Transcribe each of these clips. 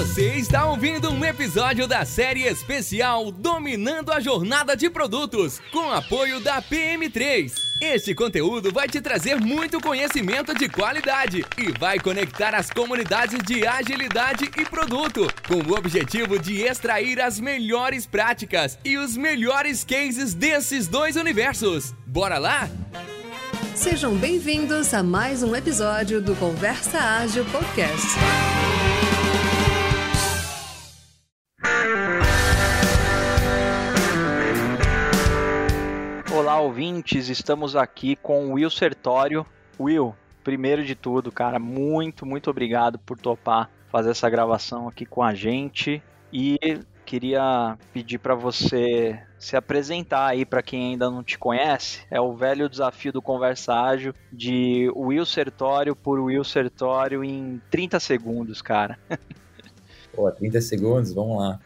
Você está ouvindo um episódio da série especial Dominando a Jornada de Produtos, com apoio da PM3. Este conteúdo vai te trazer muito conhecimento de qualidade e vai conectar as comunidades de agilidade e produto, com o objetivo de extrair as melhores práticas e os melhores cases desses dois universos. Bora lá? Sejam bem-vindos a mais um episódio do Conversa Ágil Podcast. Ouvintes, estamos aqui com o Will Sertório. Will, primeiro de tudo, cara, muito, muito obrigado por topar fazer essa gravação aqui com a gente. E queria pedir para você se apresentar aí para quem ainda não te conhece. É o velho desafio do Conversa Ágil de Will Sertório por Will Sertório em 30 segundos, cara. Pô, 30 segundos, vamos lá.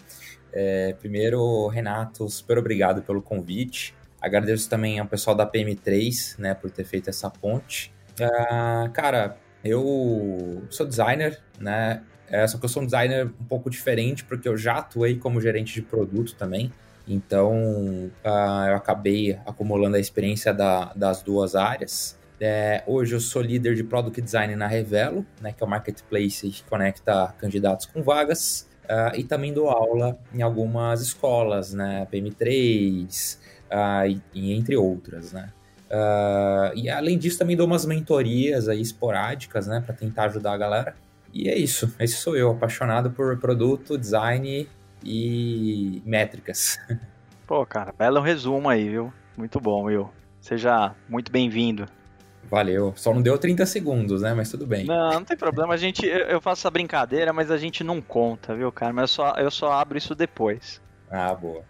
É, primeiro, Renato, super obrigado pelo convite. Agradeço também ao pessoal da PM3, né, por ter feito essa ponte. Uh, cara, eu sou designer, né? É, só que eu sou um designer um pouco diferente, porque eu já atuei como gerente de produto também. Então, uh, eu acabei acumulando a experiência da, das duas áreas. É, hoje eu sou líder de Product Design na Revelo, né, que é o marketplace que conecta candidatos com vagas. Uh, e também dou aula em algumas escolas, né, PM3 uh, e, e, entre outras, né. e além disso também dou umas mentorias aí esporádicas, né, para tentar ajudar a galera. E é isso. Esse sou eu, apaixonado por produto, design e métricas. Pô, cara, belo resumo aí, viu? Muito bom, Will. Seja muito bem-vindo. Valeu. Só não deu 30 segundos, né? Mas tudo bem. Não, não tem problema. A gente, eu faço essa brincadeira, mas a gente não conta, viu, cara? Mas eu só, eu só abro isso depois. Ah, boa.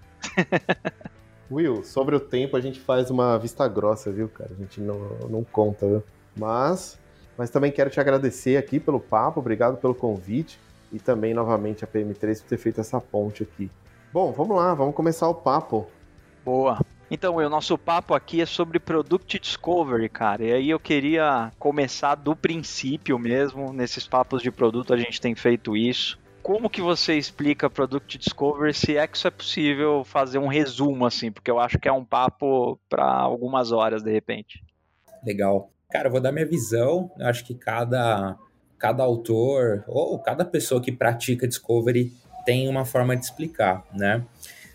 Will, sobre o tempo a gente faz uma vista grossa, viu, cara? A gente não, não conta, viu? Mas mas também quero te agradecer aqui pelo papo, obrigado pelo convite e também novamente a PM3 por ter feito essa ponte aqui. Bom, vamos lá, vamos começar o papo. Boa. Então, o nosso papo aqui é sobre Product Discovery, cara. E aí eu queria começar do princípio mesmo. Nesses papos de produto a gente tem feito isso. Como que você explica Product Discovery, se é que isso é possível fazer um resumo assim, porque eu acho que é um papo para algumas horas de repente. Legal. Cara, eu vou dar minha visão. Eu acho que cada, cada autor ou cada pessoa que pratica Discovery tem uma forma de explicar, né?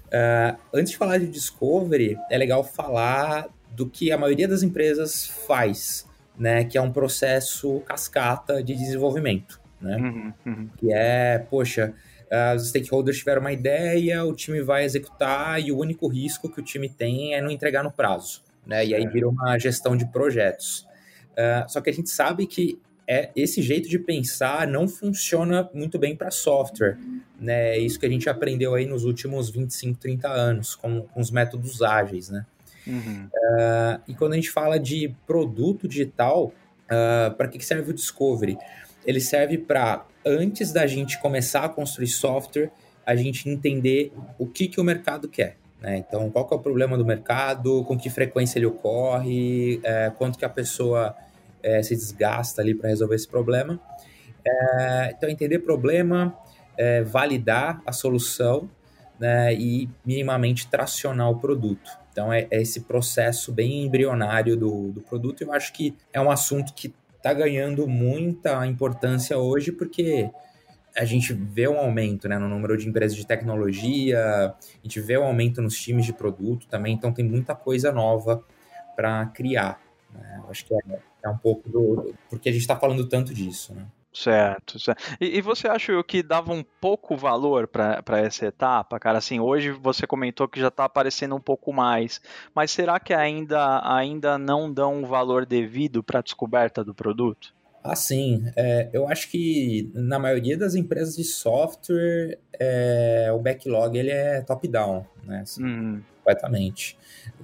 Uh, antes de falar de Discovery, é legal falar do que a maioria das empresas faz, né? Que é um processo cascata de desenvolvimento, né? Uhum, uhum. Que é, poxa, uh, os stakeholders tiveram uma ideia, o time vai executar e o único risco que o time tem é não entregar no prazo, né? E aí vira uma gestão de projetos. Uh, só que a gente sabe que é, esse jeito de pensar não funciona muito bem para software. Né? É isso que a gente aprendeu aí nos últimos 25, 30 anos com, com os métodos ágeis. Né? Uhum. Uh, e quando a gente fala de produto digital, uh, ah, para que serve o Discovery? Ele serve para, antes da gente começar a construir software, a gente entender o que, que o mercado quer. Né? Então, qual que é o problema do mercado, com que frequência ele ocorre, é, quanto que a pessoa é, se desgasta ali para resolver esse problema. É, então, entender problema, é, validar a solução né, e minimamente tracionar o produto. Então, é, é esse processo bem embrionário do, do produto. Eu acho que é um assunto que está ganhando muita importância hoje, porque a gente vê um aumento né, no número de empresas de tecnologia, a gente vê um aumento nos times de produto também, então tem muita coisa nova para criar. Né? Acho que é, é, um pouco do. Porque a gente está falando tanto disso. Né? Certo, certo. E, e, você acha que dava um pouco valor para essa etapa, cara? Assim, hoje você comentou que já está aparecendo um pouco mais, mas será que ainda, ainda não dão um valor devido para a descoberta do produto? Assim, é, eu acho que na maioria das empresas de software, é, o backlog ele é top-down, né? Assim, uhum. Completamente.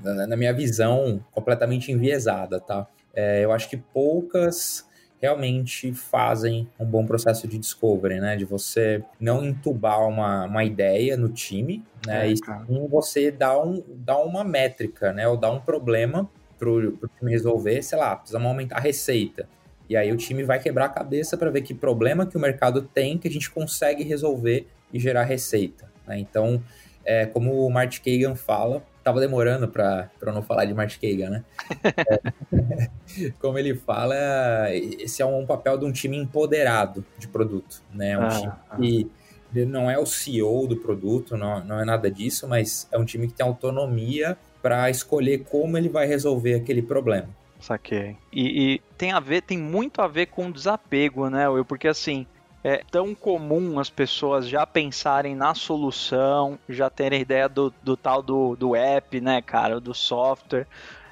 Na, na, minha visão, completamente enviesada, tá? É, eu acho que poucas realmente fazem um bom processo de discovery, né? De você não entubar uma, uma ideia no time, né? É, e sim você dar, um, dar uma métrica, né? Ou dar um problema para o time resolver, sei lá, precisamos aumentar a receita E aí o time vai quebrar a cabeça para ver que problema que o mercado tem que a gente consegue resolver e gerar receita. Né? Então, é, como o Martin Kagan fala, tava demorando para não falar de Martin Kagan, né? é, como ele fala, esse é um papel de um time empoderado de produto, né? Um ah, time ah. que não é o CEO do produto, não, não é nada disso, mas é um time que tem autonomia para escolher como ele vai resolver aquele problema. Saquei. E, e, tem a ver, tem muito a ver com desapego, né, Will? Porque assim, é tão comum as pessoas já pensarem na solução, já terem ideia do, do tal do, do app, né, cara, do software.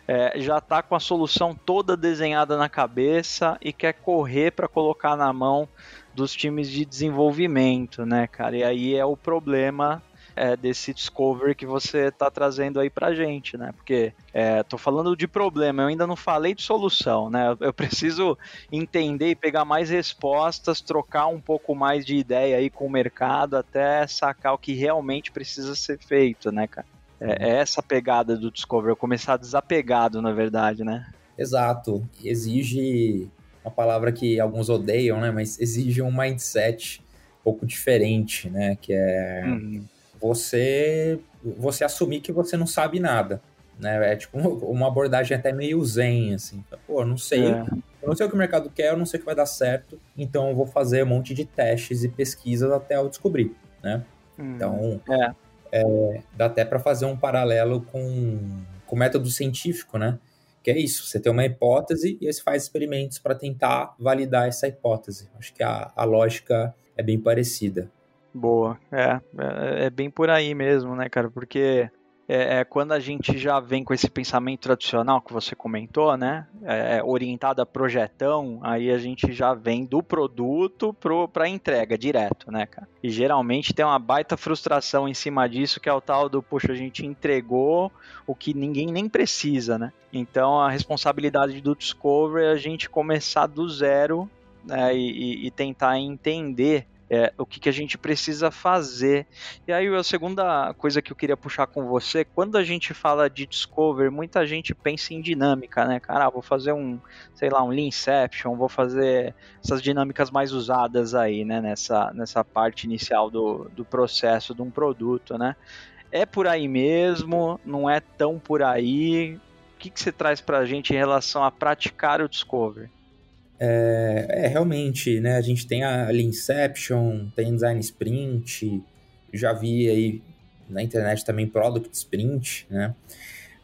É, já tá com a solução toda desenhada na cabeça e quer correr para colocar na mão dos times de desenvolvimento, né, cara? E aí é o problema é, desse discovery que você está trazendo aí pra gente, né? Porque é, tô falando de problema, eu ainda não falei de solução, né? Eu preciso entender e pegar mais respostas, trocar um pouco mais de ideia aí com o mercado até sacar o que realmente precisa ser feito, né, cara? É, é essa pegada do discovery, começar desapegado, na verdade, né? Exato. Exige uma palavra que alguns odeiam, né? Mas exige um mindset um pouco diferente, né? Que é uhum você você assumir que você não sabe nada. Né? É tipo uma abordagem até meio zen, assim. Pô, não sei. É. Eu não sei o que o mercado quer, eu não sei o que vai dar certo, então eu vou fazer um monte de testes e pesquisas até eu descobrir, né? Hum, então, é. É, dá até para fazer um paralelo com, com o método científico, né? Que é isso, você tem uma hipótese e você faz experimentos para tentar validar essa hipótese. Acho que a, a lógica é bem parecida. Boa, é, é, é, bem por aí mesmo, né, cara? Porque é, é, quando a gente já vem com esse pensamento tradicional que você comentou, né? É, é orientado a projetão, aí a gente já vem do produto para a entrega direto, né, cara? E geralmente tem uma baita frustração em cima disso, que é o tal do, poxa, a gente entregou o que ninguém nem precisa, né? Então a responsabilidade do Discovery é a gente começar do zero né, e, e tentar entender é, o que, que, a gente precisa fazer. E aí a segunda coisa que eu queria puxar com você, quando a gente fala de Discover, muita gente pensa em dinâmica, né, cara? Vou fazer um, sei lá, um Leanception, vou fazer essas dinâmicas mais usadas aí, né, nessa, nessa parte inicial do, do processo de um produto, né? É por aí mesmo, não é tão por aí. O que, que você traz para a gente em relação a praticar o Discover? É, é, realmente, né? A gente tem a Inception, tem Design Sprint, já vi aí na internet também Product Sprint, né?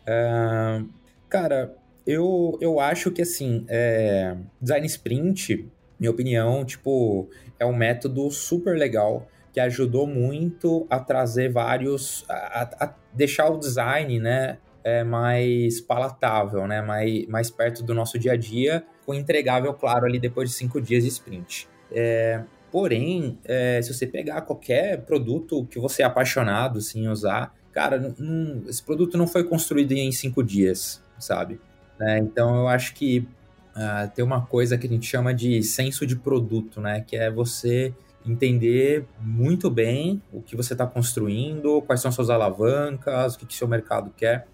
Uh, cara, eu, eu acho que assim, é, Design Sprint, minha opinião, tipo, é um método super legal que ajudou muito a trazer vários, a, a deixar o design, né, é, mais palatável, né, mais, mais perto do nosso dia a dia com entregável, claro, ali depois de cinco dias de sprint. É, porém, é, se você pegar qualquer produto que você é apaixonado assim, em usar, cara, esse produto não foi construído em cinco dias, sabe? É, então eu acho que uh, tem uma coisa que a gente chama de senso de produto, né? Que é você entender muito bem o que você está construindo, quais são suas alavancas, o que, que seu mercado quer.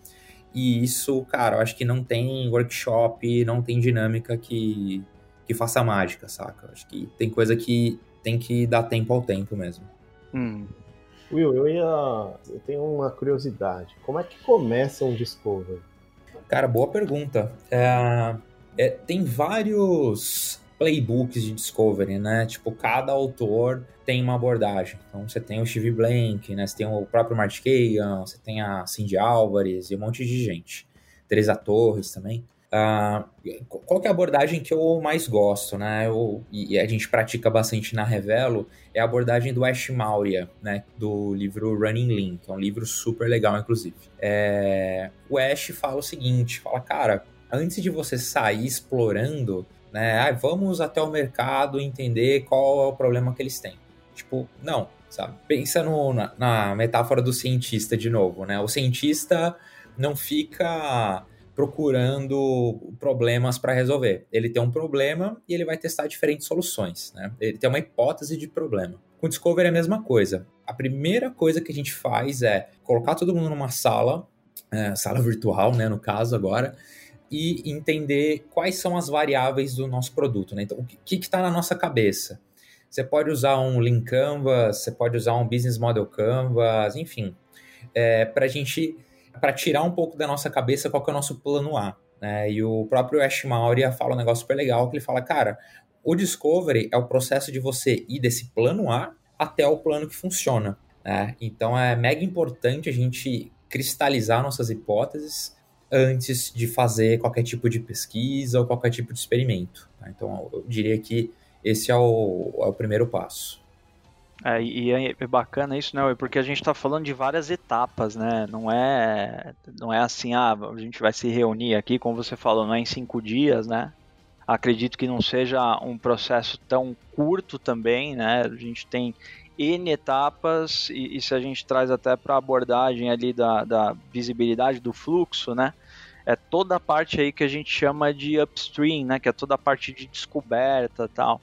E isso, cara, eu acho que não tem workshop, não tem dinâmica que, que faça mágica, saca? Eu acho que tem coisa que tem que dar tempo ao tempo mesmo. Hum. Will, eu ia. Eu tenho uma curiosidade. Como é que começa um Discover? Cara, boa pergunta. É, é, tem vários playbooks de Discovery, né? Tipo, cada autor tem uma abordagem. Então, você tem o Steve Blank, né? Você tem o próprio Martin Kagan, você tem a Cindy Álvares e um monte de gente. Teresa Torres também. Uh, qual é a abordagem que eu mais gosto, né? Eu, e a gente pratica bastante na Revelo, é a abordagem do Ash Maurya, né? Do livro Running Lean, que é um livro super legal, inclusive. É, o Ash fala o seguinte, fala, cara, antes de você sair explorando né? Ah, vamos até o mercado entender qual é o problema que eles têm. Tipo, não, sabe? Pensa no, na, na metáfora do cientista de novo, né? O cientista não fica procurando problemas para resolver. Ele tem um problema e ele vai testar diferentes soluções, né? Ele tem uma hipótese de problema. Com o Discovery é a mesma coisa. A primeira coisa que a gente faz é colocar todo mundo numa sala, é, sala virtual, né, no caso agora, e entender quais são as variáveis do nosso produto. Né? Então, o que está na nossa cabeça? Você pode usar um Lean Canvas, você pode usar um Business Model Canvas, enfim, é, para a gente, para tirar um pouco da nossa cabeça qual é o nosso plano A. Né? E o próprio Ash Maurya fala um negócio super legal, que ele fala, cara, o Discovery é o processo de você ir desse plano A até o plano que funciona. Né? Então é mega importante a gente cristalizar nossas hipóteses antes de fazer qualquer tipo de pesquisa ou qualquer tipo de experimento. Tá? Então eu diria que esse é o, é o primeiro passo. É, e é bacana isso, né? Porque a gente está falando de várias etapas, né? Não é, não é assim, ah, a gente vai se reunir aqui, como você falou, não é em cinco dias, né? Acredito que não seja um processo tão curto também, né? A gente tem N etapas, e, e se a gente traz até para a abordagem ali da, da visibilidade do fluxo, né? É toda a parte aí que a gente chama de upstream, né? Que é toda a parte de descoberta tal.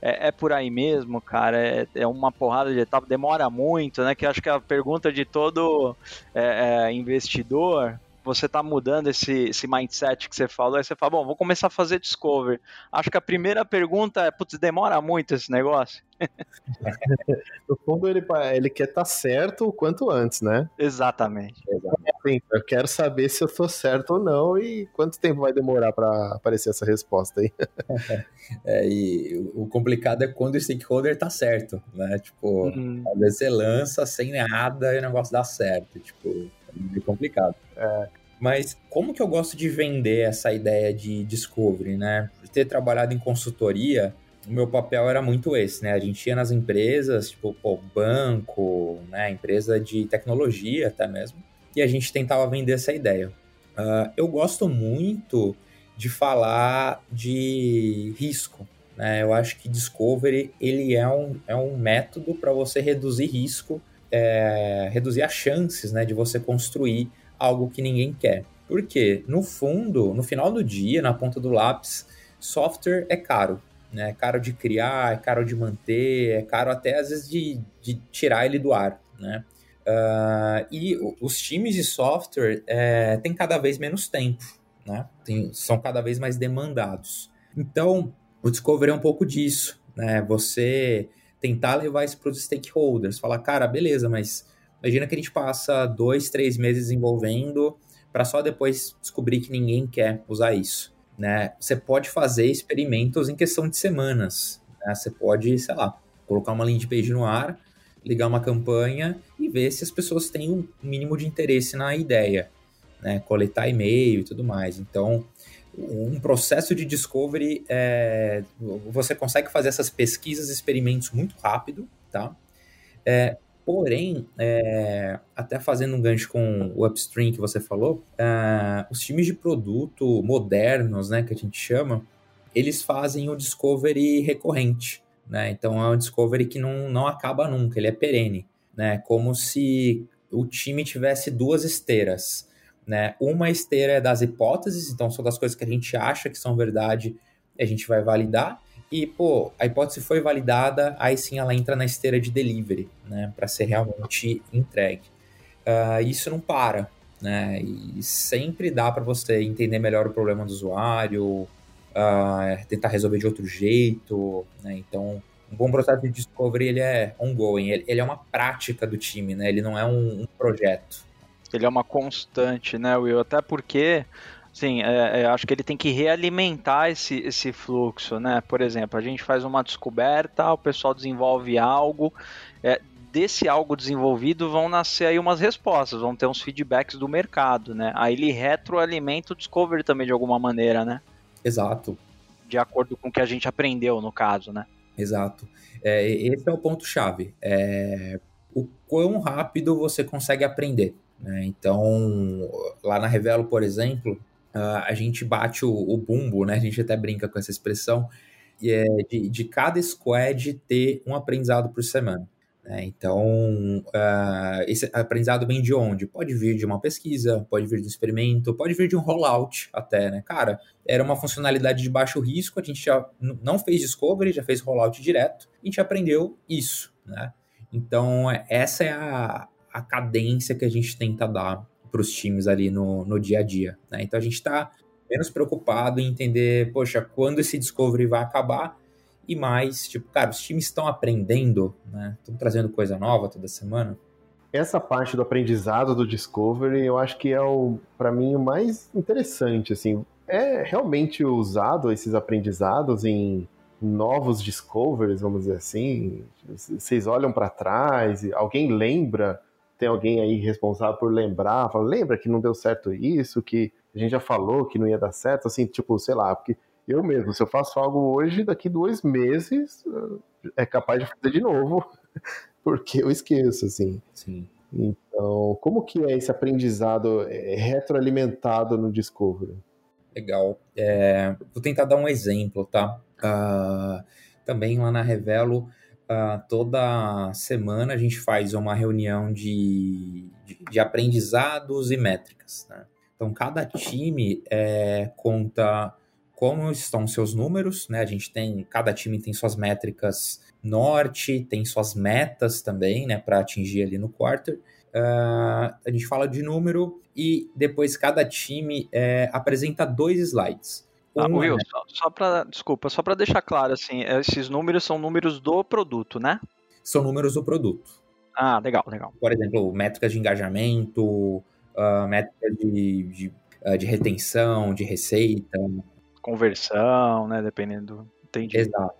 É, é, por aí mesmo, cara. É, é, uma porrada de etapa, demora muito, né? Que acho que é a pergunta de todo é, é investidor você tá mudando esse, esse mindset que você falou, aí você fala, bom, vou começar a fazer discover. Acho que a primeira pergunta é, putz, demora muito esse negócio? no fundo, ele, ele quer estar tá certo o quanto antes, né? Exatamente. Exatamente. Eu quero saber se eu tô certo ou não e quanto tempo vai demorar para aparecer essa resposta aí. é, e o complicado é quando o stakeholder tá certo, né? Tipo, uhum. às vezes você lança sem nada e o negócio dá certo. Tipo, meio complicado. É, mas como que eu gosto de vender essa ideia de discovery, né? Por ter trabalhado em consultoria, o meu papel era muito esse, né? A gente ia nas empresas, tipo, pô, banco, né? Empresa de tecnologia até mesmo, e a gente tentava vender essa ideia. Uh, eu gosto muito de falar de risco, né? Eu acho que discovery ele é um, é um método para você reduzir risco é, reduzir as chances né, de você construir algo que ninguém quer. Porque, no fundo, no final do dia, na ponta do lápis, software é caro. Né? É caro de criar, é caro de manter, é caro até às vezes de, de tirar ele do ar. Né? Uh, e os times de software é, têm cada vez menos tempo, né? Tem, são cada vez mais demandados. Então, o Discovery é um pouco disso. Né? Você tentar levar isso para os stakeholders, falar, cara, beleza, mas imagina que a gente passa dois, três meses envolvendo para só depois descobrir que ninguém quer usar isso, né? Você pode fazer experimentos em questão de semanas, né? Você pode, sei lá, colocar uma landing page no ar, ligar uma campanha e ver se as pessoas têm um mínimo de interesse na ideia, né? Coletar e-mail e tudo mais. Então, um processo de discovery, é, você consegue fazer essas pesquisas, experimentos muito rápido, tá? É, porém, é, até fazendo um gancho com o upstream que você falou, é, os times de produto modernos, né, que a gente chama, eles fazem o discovery recorrente, né? Então é um discovery que não, não acaba nunca, ele é perene, né? Como se o time tivesse duas esteiras. Né? Uma esteira é das hipóteses, então são das coisas que a gente acha que são verdade, a gente vai validar. E, pô, a hipótese foi validada, aí sim ela entra na esteira de delivery, né? Para ser realmente entregue. Uh, isso não para, né? E sempre dá para você entender melhor o problema do usuário, uh, tentar resolver de outro jeito, né? Então, um bom processo de discovery ele é ongoing, ele, ele é uma prática do time, né? Ele não é um, um projeto ele é uma constante, né, Will? Até porque, sim, é, é, acho que ele tem que realimentar esse, esse fluxo, né? Por exemplo, a gente faz uma descoberta, o pessoal desenvolve algo, é, desse algo desenvolvido vão nascer aí umas respostas, vão ter uns feedbacks do mercado, né? Aí ele retroalimenta o Discovery também de alguma maneira, né? Exato. De acordo com o que a gente aprendeu, no caso, né? Exato. É, esse é o ponto-chave. É, o quão rápido você consegue aprender. Né? Então, lá na Revelo, por exemplo, a gente bate o, o, bumbo, né? A gente até brinca com essa expressão, e é de, de cada squad ter um aprendizado por semana. Né? Então, uh, esse aprendizado vem de onde? Pode vir de uma pesquisa, pode vir de um experimento, pode vir de um rollout até, né? Cara, era uma funcionalidade de baixo risco, a gente já não fez discovery, já fez rollout direto, a gente aprendeu isso, né? Então, essa é a, a cadência que a gente tenta dar para os times ali no, no dia a dia. Né? Então a gente está menos preocupado em entender, poxa, quando esse discovery vai acabar e mais, tipo, cara, os times estão aprendendo, né? Estão trazendo coisa nova toda semana. Essa parte do aprendizado do Discovery, eu acho que é o, para mim, o mais interessante, assim. É realmente usado esses aprendizados em novos discoveries, vamos dizer assim. Vocês olham para trás, alguém lembra, tem alguém aí responsável por lembrar, fala, lembra que não deu certo isso, que a gente já falou que não ia dar certo, assim, tipo, sei lá, porque eu mesmo, se eu faço algo hoje, daqui dois meses é capaz de fazer de novo, porque eu esqueço, assim. Sim. Então, como que é esse aprendizado é, retroalimentado no Discovery? Legal. É, vou tentar dar um exemplo, tá? Uh, também lá na Revelo, uh, toda semana a gente faz uma reunião de, de, de aprendizados e métricas, né? Então, cada time é, conta como estão seus números, né? A gente tem, cada time tem suas métricas norte, tem suas metas também, né, para atingir ali no quarter. Uh, a gente fala de número e depois cada time é, apresenta dois slides. Ah, um Will, é... só, só para desculpa, só para deixar claro assim, esses números são números do produto, né? São números do produto. Ah, legal, legal. Por exemplo, métricas de engajamento, uh, métricas de, de, uh, de retenção, de receita, conversão, né? Dependendo. Entendi. Exato.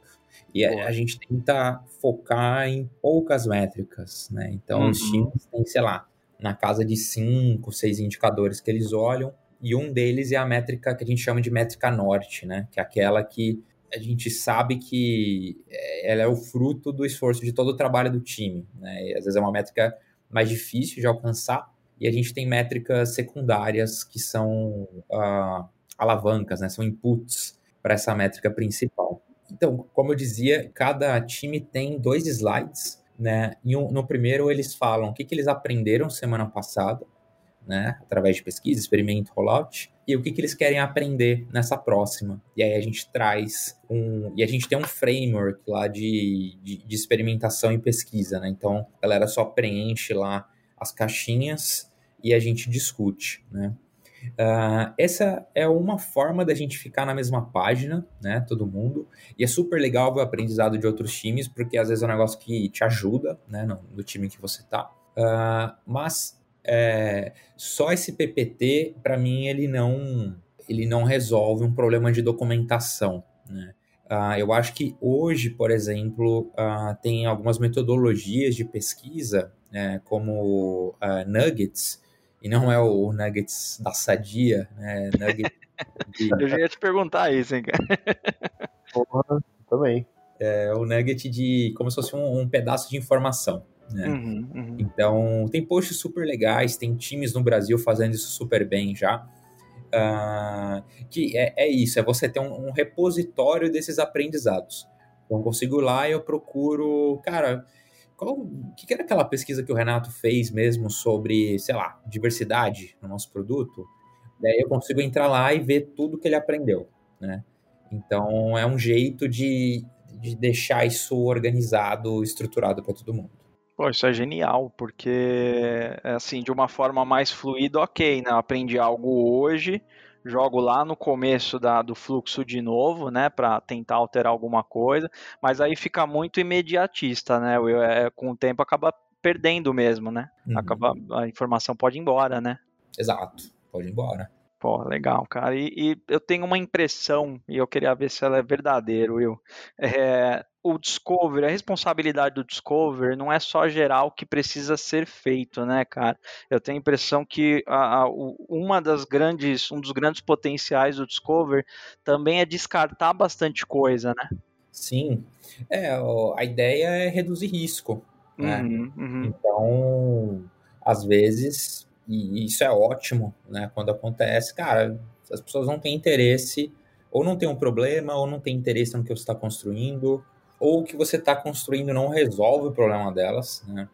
E a, a, gente tenta focar em poucas métricas, né? Então, uhum. os times têm, sei lá, na casa de cinco, seis indicadores que eles olham, e um deles é a métrica que a gente chama de métrica norte, né? Que é aquela que a gente sabe que é, ela é o fruto do esforço de todo o trabalho do time, né? E às vezes é uma métrica mais difícil de alcançar, e a gente tem métricas secundárias que são uh, alavancas, né? São inputs para essa métrica principal. Então, como eu dizia, cada time tem dois slides, né? E um, no primeiro eles falam o que, que eles aprenderam semana passada, né? Através de pesquisa, experimento, rollout, e o que, que eles querem aprender nessa próxima. E aí a gente traz um. E a gente tem um framework lá de, de, de experimentação e pesquisa, né? Então a galera só preenche lá as caixinhas e a gente discute, né? Uh, essa é uma forma da gente ficar na mesma página, né? Todo mundo. E é super legal ver o aprendizado de outros times, porque às vezes é um negócio que te ajuda, né? No, no time que você tá. Uh, mas é, só esse PPT, para mim, ele não, ele não resolve um problema de documentação, né? Uh, eu acho que hoje, por exemplo, tem algumas metodologias de pesquisa, né, como Nuggets, e não é o Nuggets da Sadia, né? Nuggets de... Eu já ia te perguntar isso, hein, cara. Porra, também. É o Nugget de como se fosse um, um pedaço de informação. Né? Uhum, uhum. Então, tem posts super legais, tem times no Brasil fazendo isso super bem já. Uh, que é, é, isso, é você ter um, um repositório desses aprendizados. Então, eu consigo ir lá e eu procuro, cara, qual, o que, era aquela pesquisa que o Renato fez mesmo sobre, sei lá, diversidade no nosso produto? Daí eu consigo entrar lá e ver tudo que ele aprendeu, né? Então é um jeito de, de deixar isso organizado, estruturado para todo mundo. Pô, isso é genial, porque assim, de uma forma mais fluida, ok, né? Eu aprendi algo hoje, jogo lá no começo da, do fluxo de novo, né, para tentar alterar alguma coisa, mas aí fica muito imediatista, né? É, com o tempo acaba perdendo mesmo, né? Uhum. Acaba a informação pode ir embora, né? Exato, pode ir embora. Pô, legal, cara. E, e, eu tenho uma impressão, e eu queria ver se ela é verdadeira, Will. É, o Discover, a responsabilidade do Discover não é só gerar o que precisa ser feito, né, cara? Eu tenho a impressão que a, a, uma das grandes, um dos grandes potenciais do Discover também é descartar bastante coisa, né? Sim. É, a ideia é reduzir risco. Né? Uhum, uhum. Então, às vezes, e isso é ótimo, né? Quando acontece, cara, as pessoas não têm interesse, ou não tem um problema, ou não tem interesse no que você está construindo, ou o que você está construindo não resolve o problema delas, né?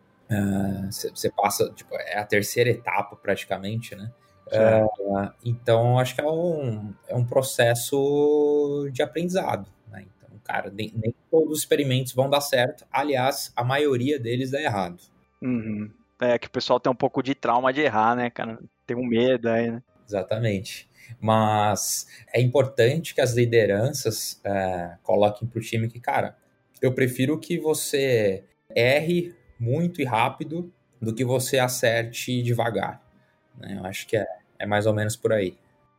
Você uh, passa, tipo, é a terceira etapa praticamente, né? Uh, então, acho que é um, é um processo de aprendizado, né? Então, cara, nem, nem, todos os experimentos vão dar certo. Aliás, a maioria deles dá errado. Uhum. É que o pessoal tem um pouco de trauma de errar, né, cara? Tem um medo aí, né? Exatamente. Mas é importante que as lideranças é, coloquem para o time que, cara, eu prefiro que você erre muito e rápido do que você acerte devagar. Né? Eu acho que é, é mais ou menos por aí.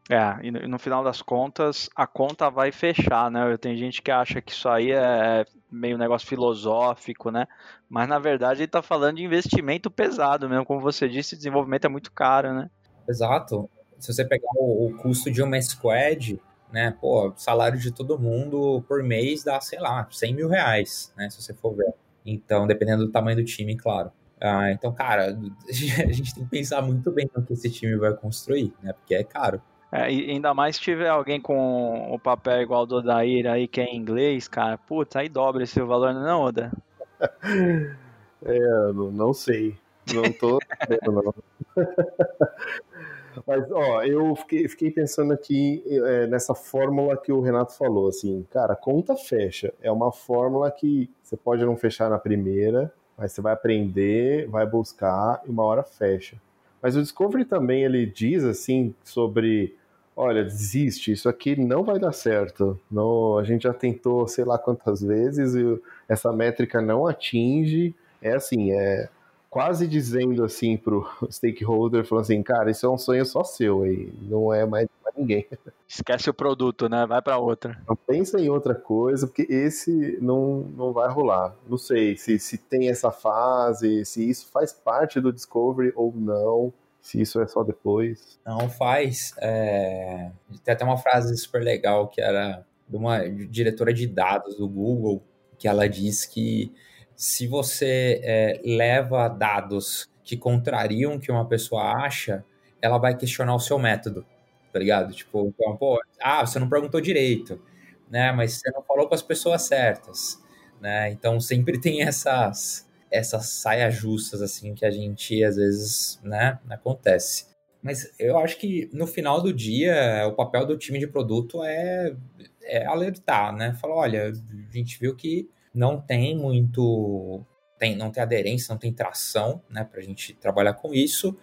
É, e no, final das contas, a conta vai fechar, né? Tem gente que acha que isso aí é meio negócio filosófico, né? Mas na verdade ele está falando de investimento pesado mesmo. Como você disse, desenvolvimento é muito caro, né? Exato. Se você pegar o, o custo de uma squad, né? Pô, salário de todo mundo por mês dá, sei lá, 100 mil reais, né? Se você for ver. Então, dependendo do tamanho do time, claro. Ah, então, cara, a gente tem que pensar muito bem no que esse time vai construir, né? Porque é caro. É, ainda mais se tiver alguém com o papel igual do Odair aí, que é em inglês, cara, putz, aí dobra esse valor, não, Oda? é, não sei. Não tô não. Mas, ó, eu fiquei, fiquei pensando aqui é, nessa fórmula que o Renato falou, assim, cara, conta fecha. É uma fórmula que você pode não fechar na primeira, mas você vai aprender, vai buscar e uma hora fecha. Mas o Discovery também, ele diz, assim, sobre olha, desiste, isso aqui não vai dar certo. Não, a gente já tentou sei lá quantas vezes e essa métrica não atinge. É assim, é quase dizendo assim pro stakeholder, falando assim, cara, isso é um sonho só seu aí, não é mais para ninguém. Esquece o produto, né? Vai para outra. Não pensa em outra coisa, porque esse não, não vai rolar. Não sei se, se tem essa fase, se isso faz parte do Discovery ou não se isso é só depois. Não faz. É... Tem até uma frase super legal que era de uma diretora de dados do Google, que ela diz que se você é, leva dados que contrariam o que uma pessoa acha, ela vai questionar o seu método, tá ligado? Tipo, então, pô, ah, você não perguntou direito, né? Mas você não falou com as pessoas certas, né? Então sempre tem essas essas saias justas, assim, que a gente às vezes, né, acontece. Mas eu acho que no final do dia, o papel do time de produto é, é alertar, né? Falar, olha, a gente viu que não tem muito. Tem, não tem aderência, não tem tração, né, pra gente trabalhar com isso,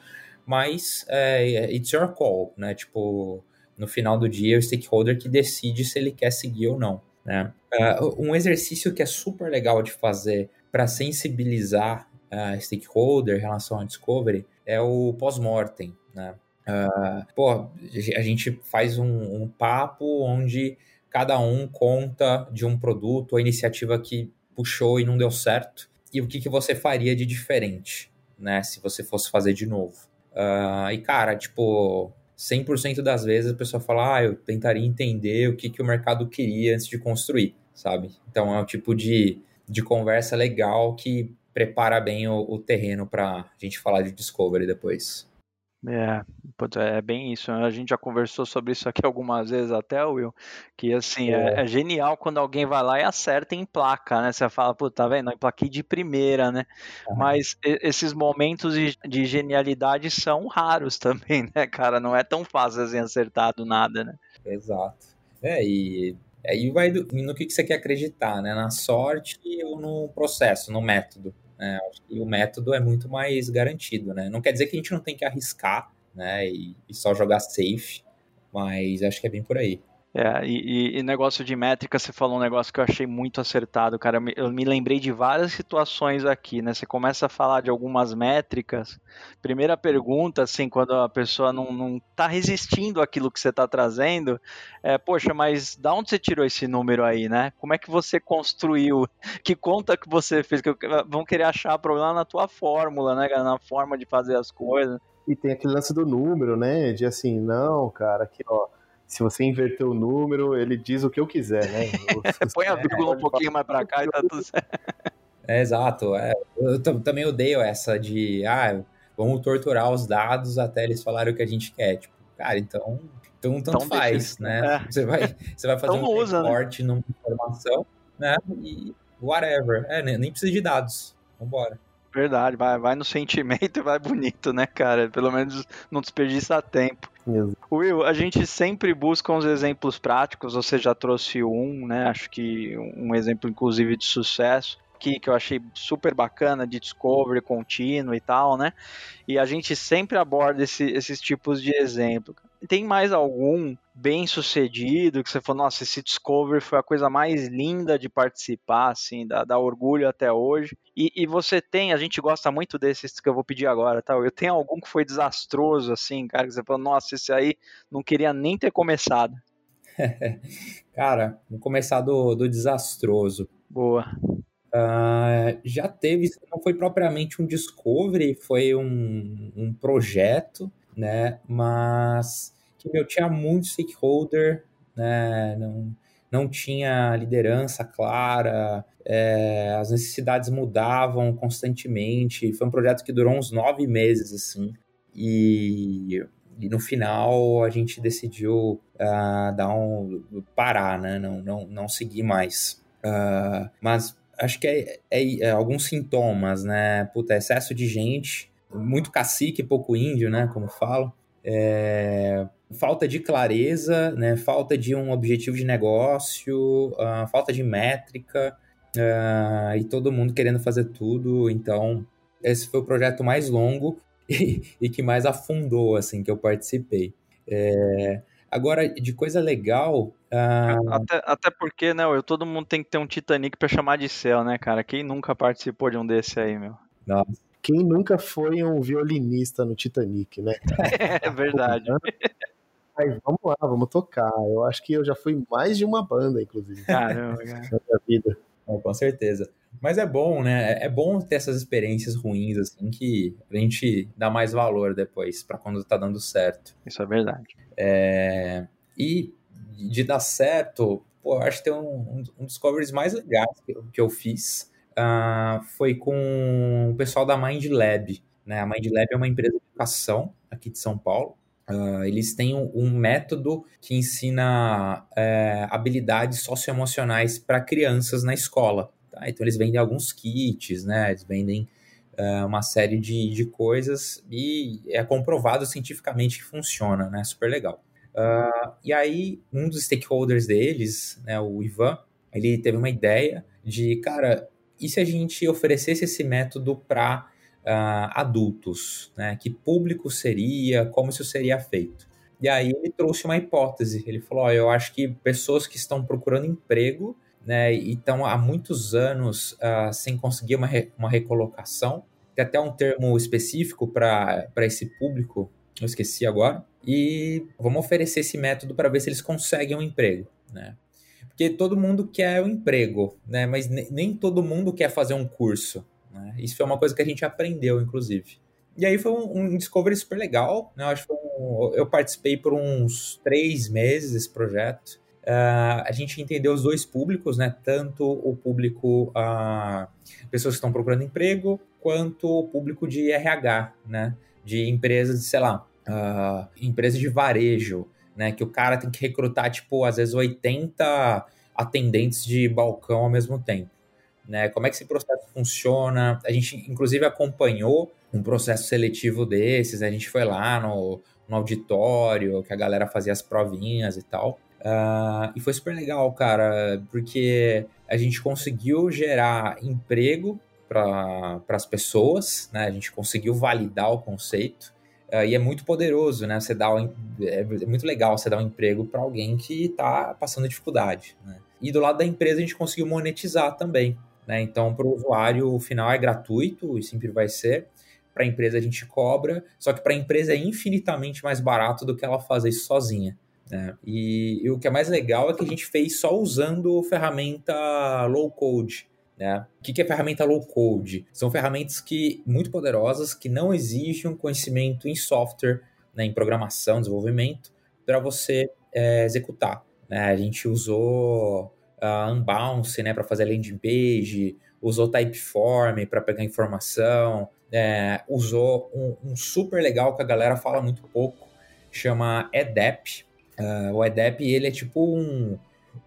mas é, it's your call, né? Tipo, no final do dia, é o stakeholder que decide se ele quer seguir ou não, né? Uh, um exercício que é super legal de fazer para sensibilizar a uh, stakeholder em relação à discovery é o pós-mortem, né? Uh, pô, a gente faz um, um, papo onde cada um conta de um produto ou iniciativa que puxou e não deu certo e o que, que você faria de diferente, né? Se você fosse fazer de novo. Uh, e cara, tipo, 100% das vezes a pessoa fala, ah, eu tentaria entender o que, que o mercado queria antes de construir, sabe? Então é o tipo de de conversa legal que prepara bem o, o terreno para a gente falar de Discovery depois. É, é bem isso. A gente já conversou sobre isso aqui algumas vezes até, Will, que assim, é, é, é genial quando alguém vai lá e acerta em placa, né? Você fala, pô, tá vendo? Eu plaquei de primeira, né? Uhum. Mas esses momentos de, de, genialidade são raros também, né, cara? Não é tão fácil assim acertar do nada, né? Exato. É, e Aí vai do, no que, que você quer acreditar, né? Na sorte ou no processo, no método. Né? Que o método é muito mais garantido, né? Não quer dizer que a gente não tem que arriscar, né? E, e só jogar safe, mas acho que é bem por aí. É, e, e, negócio de métrica, você falou um negócio que eu achei muito acertado, cara. Eu me, eu me, lembrei de várias situações aqui, né? Você começa a falar de algumas métricas. Primeira pergunta, assim, quando a pessoa não, não tá resistindo àquilo que você tá trazendo, é, poxa, mas da onde você tirou esse número aí, né? Como é que você construiu? Que conta que você fez? Que vão querer achar problema na tua fórmula, né, Na forma de fazer as coisas. E tem aquele lance do número, né? De assim, não, cara, aqui, ó se você inverter o número, ele diz o que eu quiser, né? Põe a vírgula um pouquinho mais para cá e tá tudo certo. É, exato. É, eu também odeio essa de, ah, vamos torturar os dados até eles falarem o que a gente quer. Tipo, cara, então, então tanto então, faz, né? É. Você, vai, você vai fazer então um usa, reporte né? numa informação, né? E whatever. É, nem precisa de dados. Vambora. Verdade, vai, vai no sentimento e vai bonito, né, cara? Pelo menos não desperdiça tempo. Mesmo. Will, a gente sempre busca uns exemplos práticos, você já trouxe um, né? Acho que um exemplo, inclusive, de sucesso. Que, eu achei super bacana de discovery contínuo e tal, né? E a gente sempre aborda esse, esses tipos de exemplo. Tem mais algum bem sucedido que você falou, nossa, esse Discovery foi a coisa mais linda de participar, assim, dá, dá orgulho até hoje. E, e, você tem, a gente gosta muito desses que eu vou pedir agora, tá? Eu tenho algum que foi desastroso, assim, cara, que você falou, nossa, esse aí não queria nem ter começado. cara, vou começar do, do desastroso. Boa. Uh, já teve, não foi propriamente um discovery, foi um, um projeto, né? Mas que meu, tinha muito stakeholder, né? Não, não tinha liderança clara, é, as necessidades mudavam constantemente. Foi um projeto que durou uns nove meses, assim. E, e no final a gente decidiu uh, dar um parar, né? Não, não, não seguir mais. Uh, mas acho que é, é, é, alguns sintomas, né? Puta, excesso de gente, muito cacique, pouco índio, né? Como falo. É, falta de clareza, né? Falta de um objetivo de negócio, uh, falta de métrica uh, e todo mundo querendo fazer tudo. Então, esse foi o projeto mais longo e, e que mais afundou, assim, que eu participei. É, Agora, de coisa legal. Uh... Até, até porque, né, eu, todo mundo tem que ter um Titanic para chamar de céu, né, cara? Quem nunca participou de um desse aí, meu? Nossa. Quem nunca foi um violinista no Titanic, né? é verdade. Mas vamos lá, vamos tocar. Eu acho que eu já fui mais de uma banda, inclusive. Caramba, cara. Na minha vida. com certeza. Mas é bom, né? É bom ter essas experiências ruins, assim, que a gente dá mais valor depois, para quando tá dando certo. Isso é verdade. É, e de dar certo, pô, eu acho que tem um, um dos covers mais legais que eu, que eu fiz uh, foi com o pessoal da Mind Lab. Né? A Mind Lab é uma empresa de educação aqui de São Paulo. Uh, eles têm um, um, método que ensina é, habilidades socioemocionais para crianças na escola. Tá? Então, eles vendem alguns kits, né? eles vendem uh, uma série de, de coisas e é comprovado cientificamente que funciona, né? Super legal. Uh, e aí, um dos stakeholders deles, né, o Ivan, ele teve uma ideia de, cara, e se a gente oferecesse esse método para uh, ah, adultos? Né? Que público seria? Como isso seria feito? E aí ele trouxe uma hipótese. Ele falou: oh, eu acho que pessoas que estão procurando emprego né, e estão há muitos anos uh, sem conseguir uma, re uma recolocação, tem até um termo específico para esse público, eu esqueci agora, e vamos oferecer esse método para ver se eles conseguem um emprego, né? Porque todo mundo quer um emprego, né? Mas nem todo mundo quer fazer um curso, né? Isso é uma coisa que a gente aprendeu, inclusive. E aí foi um, um discovery super legal, né? Eu acho um, eu participei por uns três meses desse projeto. Uh, a gente entendeu os dois públicos, né? Tanto o público, uh, pessoas que estão procurando emprego, quanto o público de RH, né? De empresas, sei lá, uh, empresas de varejo, né? Que o cara tem que recrutar, tipo, às vezes 80 atendentes de balcão ao mesmo tempo. Né? Como é que esse processo funciona? A gente, inclusive, acompanhou um processo seletivo desses, a gente foi lá no, no auditório, que a galera fazia as provinhas e tal. Uh, e foi super legal, cara, porque a gente conseguiu gerar emprego para as pessoas, né? A gente conseguiu validar o conceito. Uh, e é muito poderoso, né? Você dá um, é, é muito legal você dar um emprego para alguém que está passando dificuldade. Né? E do lado da empresa a gente conseguiu monetizar também. Né? Então, para o usuário, o final é gratuito e sempre vai ser. Para a empresa a gente cobra, só que para a empresa é infinitamente mais barato do que ela fazer isso sozinha. Né? E, e, o que é mais legal é que a gente fez só usando ferramenta low code. Né? O que é ferramenta low code? São ferramentas que muito poderosas que não exigem um conhecimento em software, né, em programação, desenvolvimento, para você é, executar. Né? A gente usou uh, Unbounce né, para fazer landing page, usou Typeform para pegar informação, é, usou um, um super legal que a galera fala muito pouco, chama EDEP, Uh, o EDEP, ele é tipo um,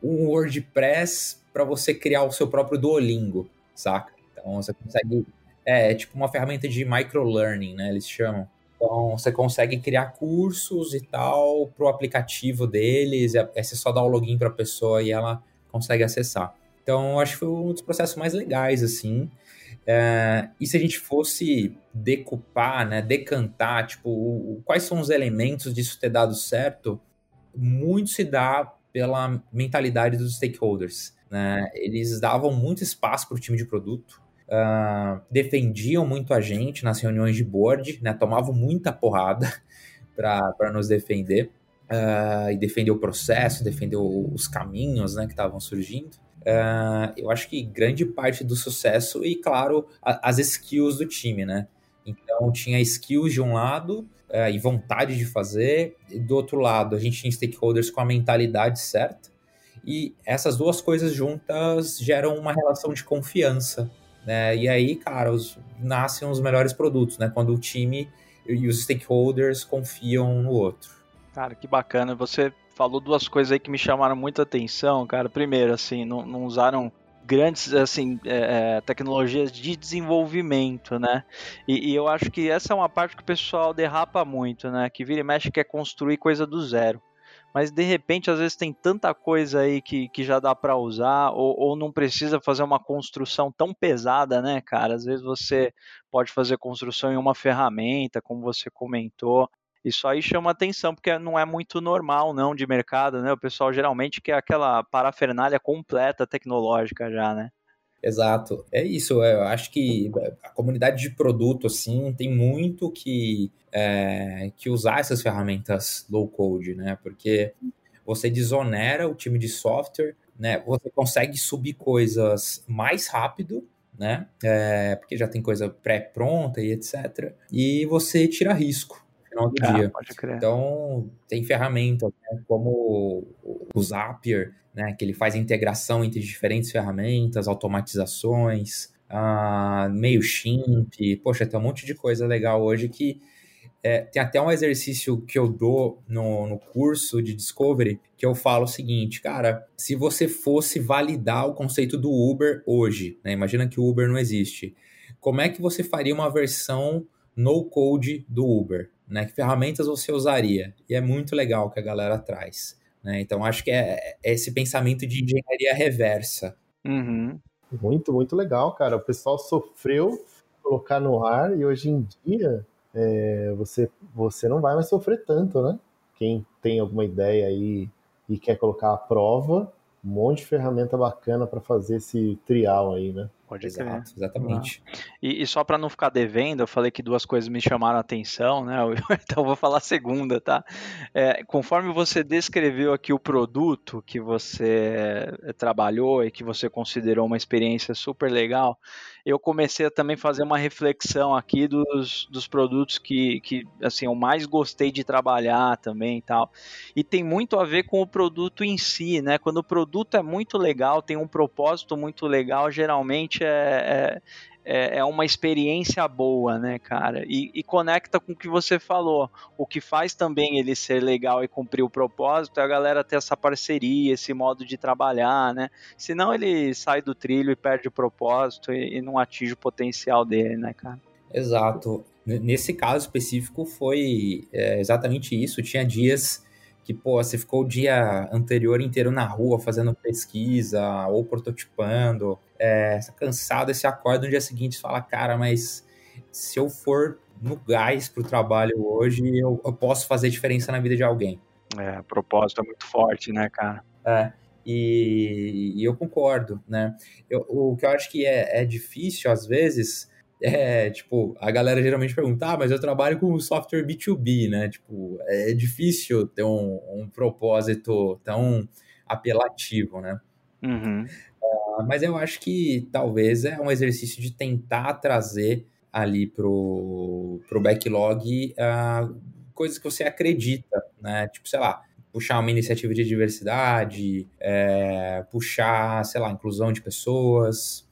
um WordPress para você criar o seu próprio Duolingo, saca? Então você consegue... É, é tipo uma ferramenta de microlearning, né? Eles chamam. Então você consegue criar cursos e tal pro aplicativo deles, é, é você só dá o login para a pessoa e ela consegue acessar. Então, acho que foi um dos processos mais legais, assim. É, e se a gente fosse decupar, né, decantar, tipo, quais são os elementos disso ter dado certo, muito se dá pela mentalidade dos stakeholders. Né? Eles davam muito espaço para o time de produto, uh, defendiam muito a gente nas reuniões de board, né? tomavam muita porrada para nos defender. Uh, e defender o processo, defender os caminhos né, que estavam surgindo. Uh, eu acho que grande parte do sucesso e, claro, a, as skills do time, né? Então, tinha skills de um lado uh, e vontade de fazer, e do outro lado, a gente tinha stakeholders com a mentalidade certa, e essas duas coisas juntas geram uma relação de confiança, né? E aí, cara, os, nascem os melhores produtos, né? Quando o time e os stakeholders confiam no outro. Cara, que bacana. Você falou duas coisas aí que me chamaram muita atenção, cara. Primeiro, assim, não, não usaram grandes assim é, é, tecnologias de desenvolvimento, né? E, e, eu acho que essa é uma parte que o pessoal derrapa muito, né? Que vira e mexe quer construir coisa do zero. Mas de repente, às vezes tem tanta coisa aí que, que já dá para usar, ou, ou não precisa fazer uma construção tão pesada, né, cara? Às vezes você pode fazer construção em uma ferramenta, como você comentou, isso aí chama atenção, porque não é muito normal, não, de mercado, né? O pessoal geralmente quer aquela parafernália completa tecnológica já, né? Exato. É isso. É, eu acho que a comunidade de produto, assim, tem muito que, é, que usar essas ferramentas low code, né? Porque você desonera o time de software, né? Você consegue subir coisas mais rápido, né? É, porque já tem coisa pré-pronta e etc. E você tira risco final do ah, dia. Então, tem ferramentas né, como o Zapier, né, que ele faz integração entre diferentes ferramentas, automatizações, uh, MailChimp, poxa, tem um monte de coisa legal hoje que é, tem até um exercício que eu dou no, no curso de Discovery que eu falo o seguinte, cara, se você fosse validar o conceito do Uber hoje, né, imagina que o Uber não existe, como é que você faria uma versão no code do Uber? Né? Que ferramentas você usaria? E é muito legal que a galera traz. Né? Então, acho que é, é esse pensamento de engenharia reversa. Uhum. Muito, muito legal, cara. O pessoal sofreu colocar no ar e hoje em dia é, você, você não vai mais sofrer tanto, né? Quem tem alguma ideia aí e quer colocar a prova, um monte de ferramenta bacana para fazer esse trial aí, né? Pode Exato, crer. exatamente. Ah. E, e, só para não ficar devendo, eu falei que duas coisas me chamaram a atenção, né? Então eu vou falar a segunda, tá? É, conforme você descreveu aqui o produto que você eh, trabalhou e que você considerou uma experiência super legal, eu comecei a também fazer uma reflexão aqui dos, dos produtos que, que assim, eu mais gostei de trabalhar também e tal. E tem muito a ver com o produto em si, né? Quando o produto é muito legal, tem um propósito muito legal, geralmente é, é, é uma experiência boa, né, cara? E, e, conecta com o que você falou. O que faz também ele ser legal e cumprir o propósito é a galera ter essa parceria, esse modo de trabalhar, né? Senão ele sai do trilho e perde o propósito e, e não atinge o potencial dele, né, cara? Exato. Nesse caso específico foi é, exatamente isso. Tinha dias que, pô, você ficou o dia anterior inteiro na rua fazendo pesquisa ou prototipando, é, cansado, e você acorda no dia seguinte e fala, cara, mas se eu for no gás pro trabalho hoje, eu, eu posso fazer diferença na vida de alguém. É, o propósito é muito forte, né, cara? É, e, e eu concordo, né? Eu, o que eu acho que é, é difícil, às vezes, é, tipo, a galera geralmente pergunta, ah, mas eu trabalho com software B2B, né? Tipo, é difícil ter um, um propósito tão apelativo, né? Uhum. Uh, mas eu acho que talvez é um exercício de tentar trazer ali pro, pro backlog uh, coisas que você acredita, né? Tipo, sei lá, puxar uma iniciativa de diversidade, é, puxar, sei lá, inclusão de pessoas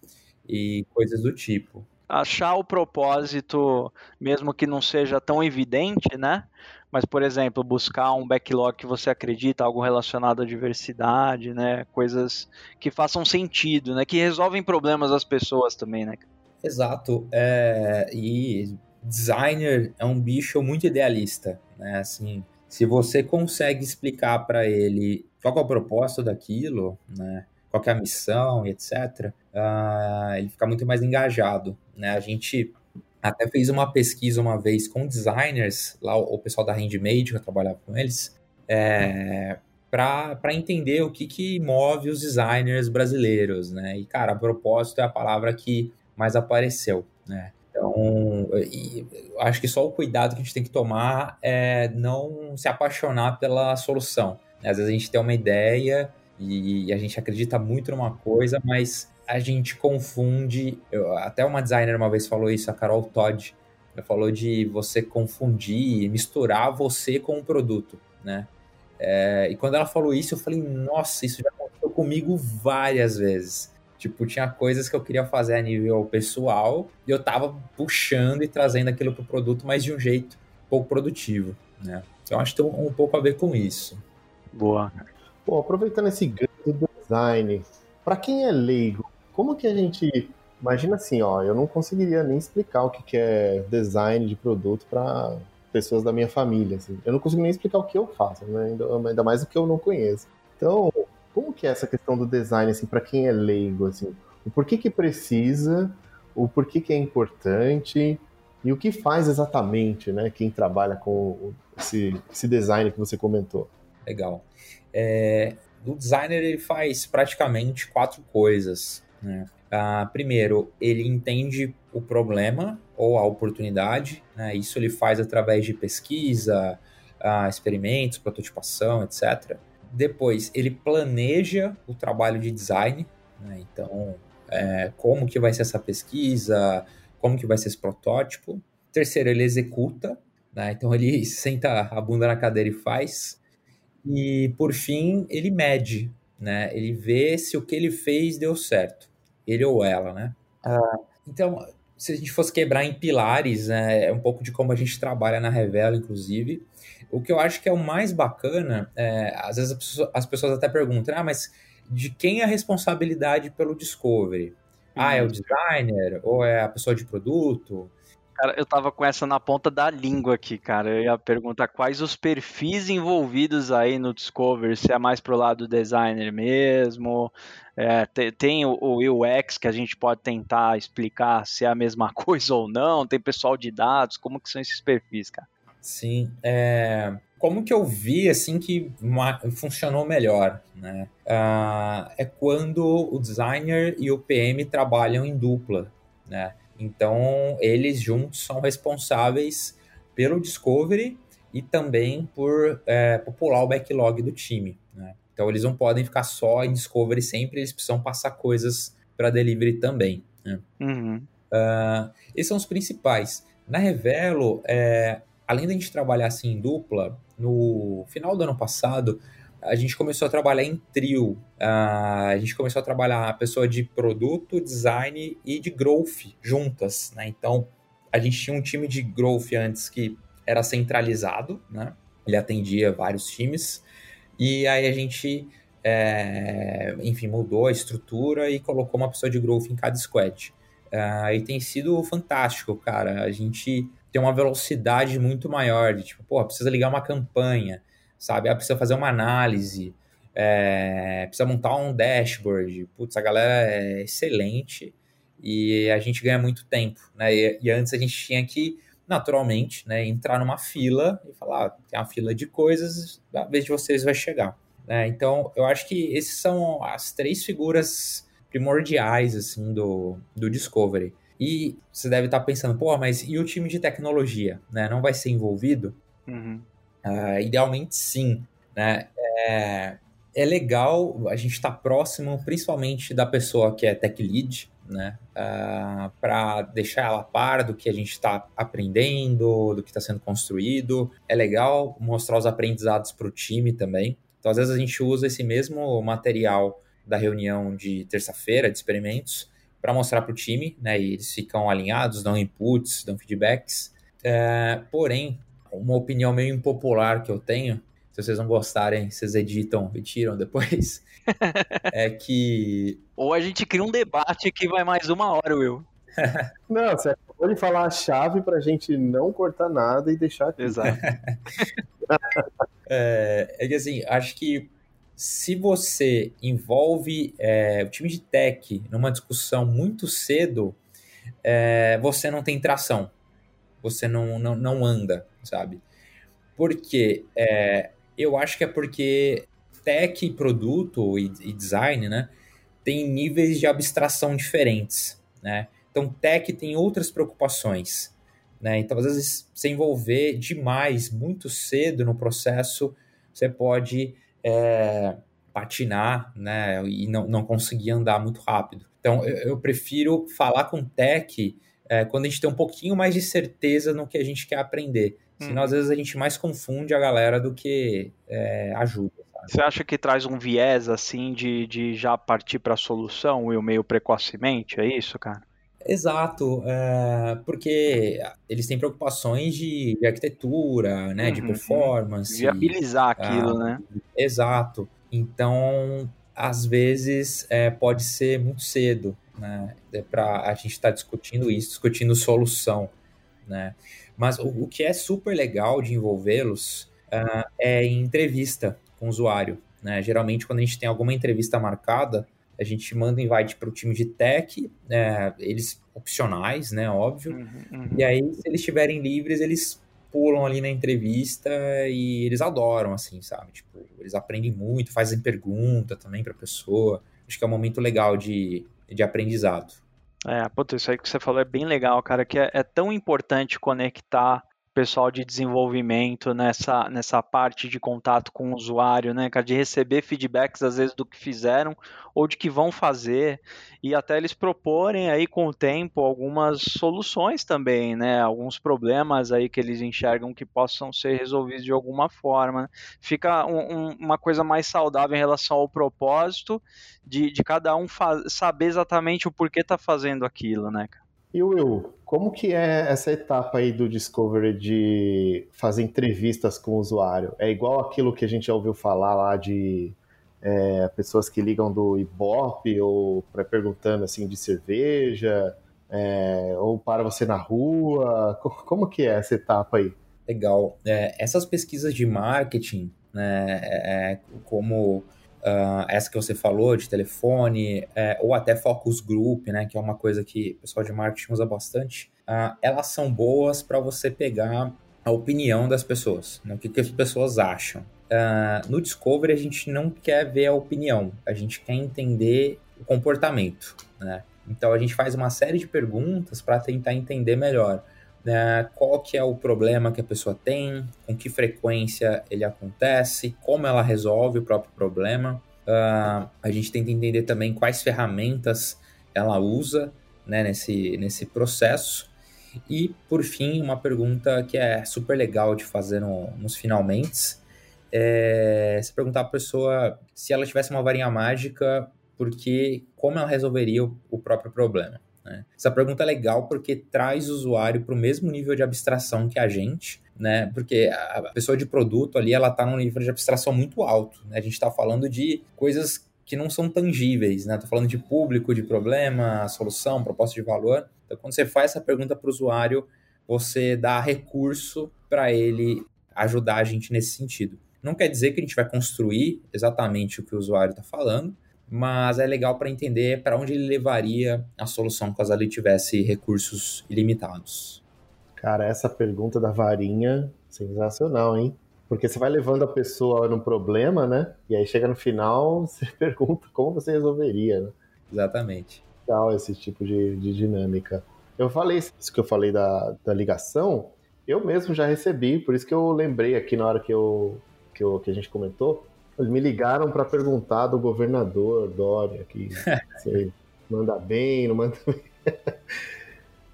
e coisas do tipo achar o propósito, mesmo que não seja tão evidente, né? Mas, por exemplo, buscar um backlog que você acredita, algo relacionado à diversidade, né? Coisas que façam sentido, né? Que resolvem problemas das pessoas também, né? Exato. É... E designer é um bicho muito idealista, né? Assim, se você consegue explicar para ele qual é o propósito daquilo, né? qual é a missão e etc., uh, ele fica muito mais engajado. Né? A gente até fez uma pesquisa uma vez com designers, lá o, pessoal da Handmade, que eu trabalhava com eles, é, para entender o que, que move os designers brasileiros, né? E, cara, a propósito é a palavra que mais apareceu, né? Então, acho que só o cuidado que a gente tem que tomar é não se apaixonar pela solução. Às vezes a gente tem uma ideia e a gente acredita muito numa coisa, mas a gente confunde. Eu, até uma designer uma vez falou isso, a Carol Todd. Ela falou de você confundir, misturar você com o produto, né? É, e quando ela falou isso, eu falei, nossa, isso já aconteceu comigo várias vezes. Tipo, tinha coisas que eu queria fazer a nível pessoal e eu tava puxando e trazendo aquilo pro produto, mas de um jeito pouco produtivo, né? Então acho que tem um, um pouco a ver com isso. Boa. Bom, aproveitando esse ganho design, para quem é leigo, como que a gente imagina assim, ó, eu não conseguiria nem explicar o que é design de produto para pessoas da minha família, assim. Eu não consigo nem explicar o que eu faço, né? ainda mais o que eu não conheço. Então, como que é essa questão do design assim para quem é leigo, assim? O porquê que precisa, o porquê que é importante e o que faz exatamente, né? Quem trabalha com esse, esse design que você comentou. Legal. É, o designer ele faz praticamente quatro coisas. Né? Ah, primeiro, ele entende o problema ou a oportunidade. Né? Isso ele faz através de pesquisa, ah, experimentos, prototipação, etc. Depois, ele planeja o trabalho de design. Né? Então, é, como que vai ser essa pesquisa, como que vai ser esse protótipo. Terceiro, ele executa. Né? Então, ele senta a bunda na cadeira e faz. E, por fim, ele mede, né? Ele vê se o que ele fez deu certo, ele ou ela, né? Ah, então, se a gente fosse quebrar em pilares, né, é um pouco de como a gente trabalha na Revela, inclusive. O que eu acho que é o mais bacana, é, às vezes as pessoas, as pessoas, até perguntam, ah, mas de quem é a responsabilidade pelo discovery? Ah, é o designer? Ou é a pessoa de produto? Cara, eu tava com essa na ponta da língua aqui, cara. Eu ia perguntar quais os perfis envolvidos aí no Discover, se é mais pro lado do designer mesmo. É, tem, o, o UX que a gente pode tentar explicar se é a mesma coisa ou não. Tem pessoal de dados, como que são esses perfis, cara? Sim, é, como que eu vi assim que funcionou melhor, né? Uh, é quando o designer e o PM trabalham em dupla, né? Então, eles juntos são responsáveis pelo discovery e também por é, popular o backlog do time. Né? Então, eles não podem ficar só em discovery sempre, eles precisam passar coisas para delivery também. Né? Uhum. Uh, esses são os principais. Na Revelo, é, além da gente trabalhar assim em dupla, no final do ano passado, a gente começou a trabalhar em trio. Uh, a gente começou a trabalhar a pessoa de produto, design e de growth juntas, né? Então, a gente tinha um time de growth antes que era centralizado, né? Ele atendia vários times. E aí a gente, é, enfim, mudou a estrutura e colocou uma pessoa de growth em cada squad. Uh, e tem sido fantástico, cara. A gente tem uma velocidade muito maior de tipo, pô, precisa ligar uma campanha sabe? Ah, precisa fazer uma análise, é, precisa montar um dashboard. Putz, a galera é excelente e a gente ganha muito tempo, né? E, e antes a gente tinha que, naturalmente, né, entrar numa fila e falar, ah, tem uma fila de coisas, a vez de vocês vai chegar. Né? Então, eu acho que esses são as três figuras primordiais, assim, do, do Discovery. E você deve estar pensando, pô, mas e o time de tecnologia, né? Não vai ser envolvido? Uhum. Uh, idealmente, sim. Né? É, é legal a gente estar próximo, principalmente da pessoa que é tech lead, né? Uh, ah, para deixar ela a par do que a gente está aprendendo, do que está sendo construído. É legal mostrar os aprendizados para o time também. Então, às vezes, a gente usa esse mesmo material da reunião de terça-feira de experimentos para mostrar para o time, né? E eles ficam alinhados, dão inputs, dão feedbacks. É, porém, uma opinião meio impopular que eu tenho, se vocês não gostarem, vocês editam e tiram depois, é que... Ou a gente cria um debate que vai mais uma hora, Will. não, você acabou de falar a chave pra gente não cortar nada e deixar aqui. Exato. é, é que assim, acho que se você envolve é, o time de tech numa discussão muito cedo, é, você não tem tração, você não, não, não anda, sabe? Porque é, eu acho que é porque tech, produto e, e design, né, tem níveis de abstração diferentes, né? Então, tech tem outras preocupações, né? Então, às vezes, se envolver demais, muito cedo no processo, você pode é, patinar, né? E não, não conseguir andar muito rápido. Então, eu, eu prefiro falar com tech é, quando a gente tem um pouquinho mais de certeza no que a gente quer aprender. Senão, hum. às vezes, a gente mais confunde a galera do que é, ajuda. Você acha que traz um viés assim de, de já partir para a solução, Will, meio precocemente? É isso, cara? Exato, é, porque eles têm preocupações de, de arquitetura, né, uhum, de performance. Viabilizar aquilo, ah, né? Exato. Então, às vezes, é, pode ser muito cedo, né? É para a gente estar tá discutindo isso, discutindo solução, né? Mas o, o que é super legal de envolvê-los uh, é em entrevista com o usuário, né? Geralmente, quando a gente tem alguma entrevista marcada, a gente manda invite para o time de tech, é, eles opcionais, né, óbvio. Uhum, uhum. E aí, se eles estiverem livres, eles pulam ali na entrevista e eles adoram, assim, sabe? Tipo, eles aprendem muito, fazem pergunta também para a pessoa. Acho que é um momento legal de, de aprendizado. É, isso aí que você falou é bem legal, cara, que é, é tão importante conectar pessoal de desenvolvimento nessa, nessa parte de contato com o usuário, né, cara, de receber feedbacks às vezes do que fizeram ou de que vão fazer e até eles proporem aí com o tempo algumas soluções também, né, alguns problemas aí que eles enxergam que possam ser resolvidos de alguma forma. Né. Fica um, um, uma coisa mais saudável em relação ao propósito de, de cada um saber exatamente o porquê tá fazendo aquilo, né, cara. E Will, como que é essa etapa aí do Discovery de fazer entrevistas com o usuário? É igual aquilo que a gente já ouviu falar lá de é, pessoas que ligam do Ibope ou para perguntando assim de cerveja, é, ou para você na rua? Como que é essa etapa aí? Legal. É, essas pesquisas de marketing, né, é, é como Uh, essa que você falou de telefone, é, ou até focus group, né, que é uma coisa que o pessoal de marketing usa bastante, uh, elas são boas para você pegar a opinião das pessoas, né, o que, que as pessoas acham. Uh, no Discovery a gente não quer ver a opinião, a gente quer entender o comportamento, né? Então a gente faz uma série de perguntas para tentar entender melhor né, qual que é o problema que a pessoa tem, com que frequência ele acontece, como ela resolve o próprio problema. Uh, a gente tenta entender também quais ferramentas ela usa né, nesse, nesse processo. E, por fim, uma pergunta que é super legal de fazer no, nos finalmente é se perguntar a pessoa se ela tivesse uma varinha mágica, porque como ela resolveria o, o próprio problema. Né? Essa pergunta é legal porque traz o usuário para o mesmo nível de abstração que a gente, né? Porque a pessoa de produto ali, ela está num nível de abstração muito alto. Né? A gente está falando de coisas que não são tangíveis, né? Tô falando de público, de problema, solução, proposta de valor. Então, quando você faz essa pergunta para o usuário, você dá recurso para ele ajudar a gente nesse sentido. Não quer dizer que a gente vai construir exatamente o que o usuário está falando, mas é legal para entender para onde ele levaria a solução caso ele tivesse recursos ilimitados. Cara, essa pergunta da varinha, sensacional, hein? Porque você vai levando a pessoa no problema, né? E aí chega no final, você pergunta como você resolveria, né? Exatamente. Legal esse tipo de, de dinâmica. Eu falei isso que eu falei da, da ligação, eu mesmo já recebi, por isso que eu lembrei aqui na hora que, eu, que, eu, que a gente comentou, me ligaram para perguntar do governador Dória, que se manda bem, não manda bem.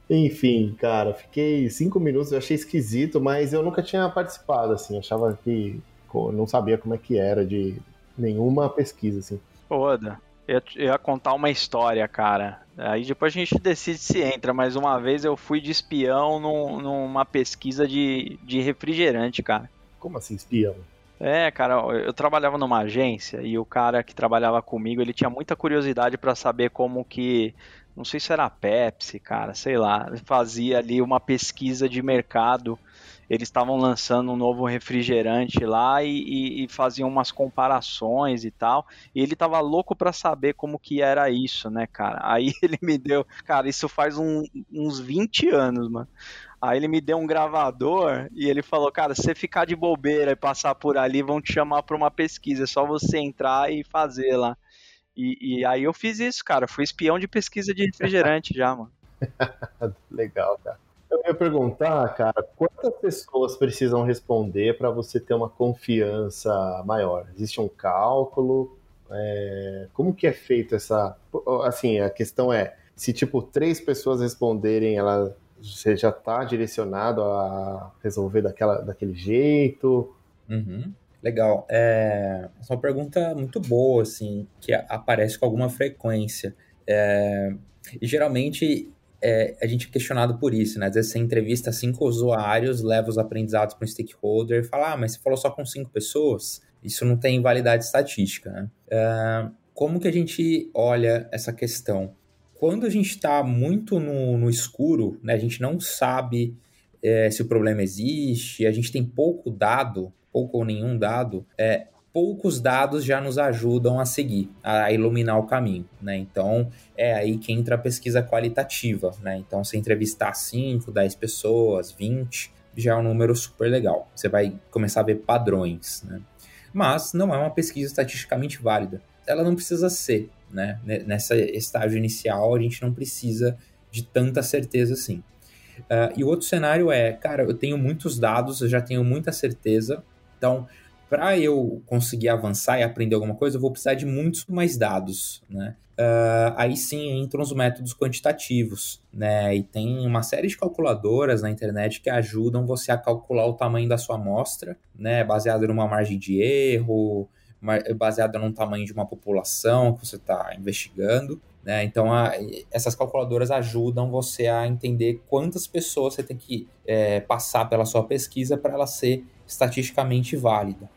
Enfim, cara, fiquei cinco minutos, eu achei esquisito, mas eu nunca tinha participado, assim, achava que não sabia como é que era de nenhuma pesquisa, assim. Foda. Eu ia contar uma história, cara. Aí depois a gente decide se entra, mas uma vez eu fui de espião num, numa pesquisa de, de refrigerante, cara. Como assim, espião? É, cara, eu trabalhava numa agência e o cara que trabalhava comigo, ele tinha muita curiosidade para saber como que, não sei se era a Pepsi, cara, sei lá, fazia ali uma pesquisa de mercado eles estavam lançando um novo refrigerante lá e, e, e, faziam umas comparações e tal. E ele tava louco para saber como que era isso, né, cara? Aí ele me deu, cara, isso faz um, uns 20 anos, mano. Aí ele me deu um gravador e ele falou, cara, se você ficar de bobeira e passar por ali, vão te chamar para uma pesquisa, é só você entrar e fazer lá. E, e aí eu fiz isso, cara, fui espião de pesquisa de refrigerante já, mano. Legal, cara. Eu ia perguntar, cara, quantas pessoas precisam responder para você ter uma confiança maior? Existe um cálculo? É... Como que é feito essa... Assim, a questão é, se tipo três pessoas responderem, ela você já está direcionado a resolver daquela, daquele jeito? Uhum. Legal. É, essa é uma pergunta muito boa, assim, que aparece com alguma frequência. É, e geralmente é, a gente é questionado por isso, né? Às vezes você entrevista cinco usuários, leva os aprendizados para um stakeholder e fala, ah, mas você falou só com cinco pessoas? Isso não tem validade estatística, né? É, como que a gente olha essa questão? Quando a gente está muito no, no, escuro, né? A gente não sabe é, se o problema existe, a gente tem pouco dado, pouco ou nenhum dado, é, poucos dados já nos ajudam a seguir, a iluminar o caminho, né? Então, é aí que entra a pesquisa qualitativa, né? Então, se entrevistar 5, 10 pessoas, 20, já é um número super legal. Você vai começar a ver padrões, né? Mas não é uma pesquisa estatisticamente válida. Ela não precisa ser, né? Nessa estágio inicial, a gente não precisa de tanta certeza assim. Uh, e o outro cenário é, cara, eu tenho muitos dados, eu já tenho muita certeza, então para eu conseguir avançar e aprender alguma coisa, eu vou precisar de muitos mais dados, né? Uh, aí sim entram os métodos quantitativos, né? E tem uma série de calculadoras na internet que ajudam você a calcular o tamanho da sua amostra, né? Baseado numa margem de erro, baseado num tamanho de uma população que você está investigando. Né? Então, a, essas calculadoras ajudam você a entender quantas pessoas você tem que é, passar pela sua pesquisa para ela ser estatisticamente válida.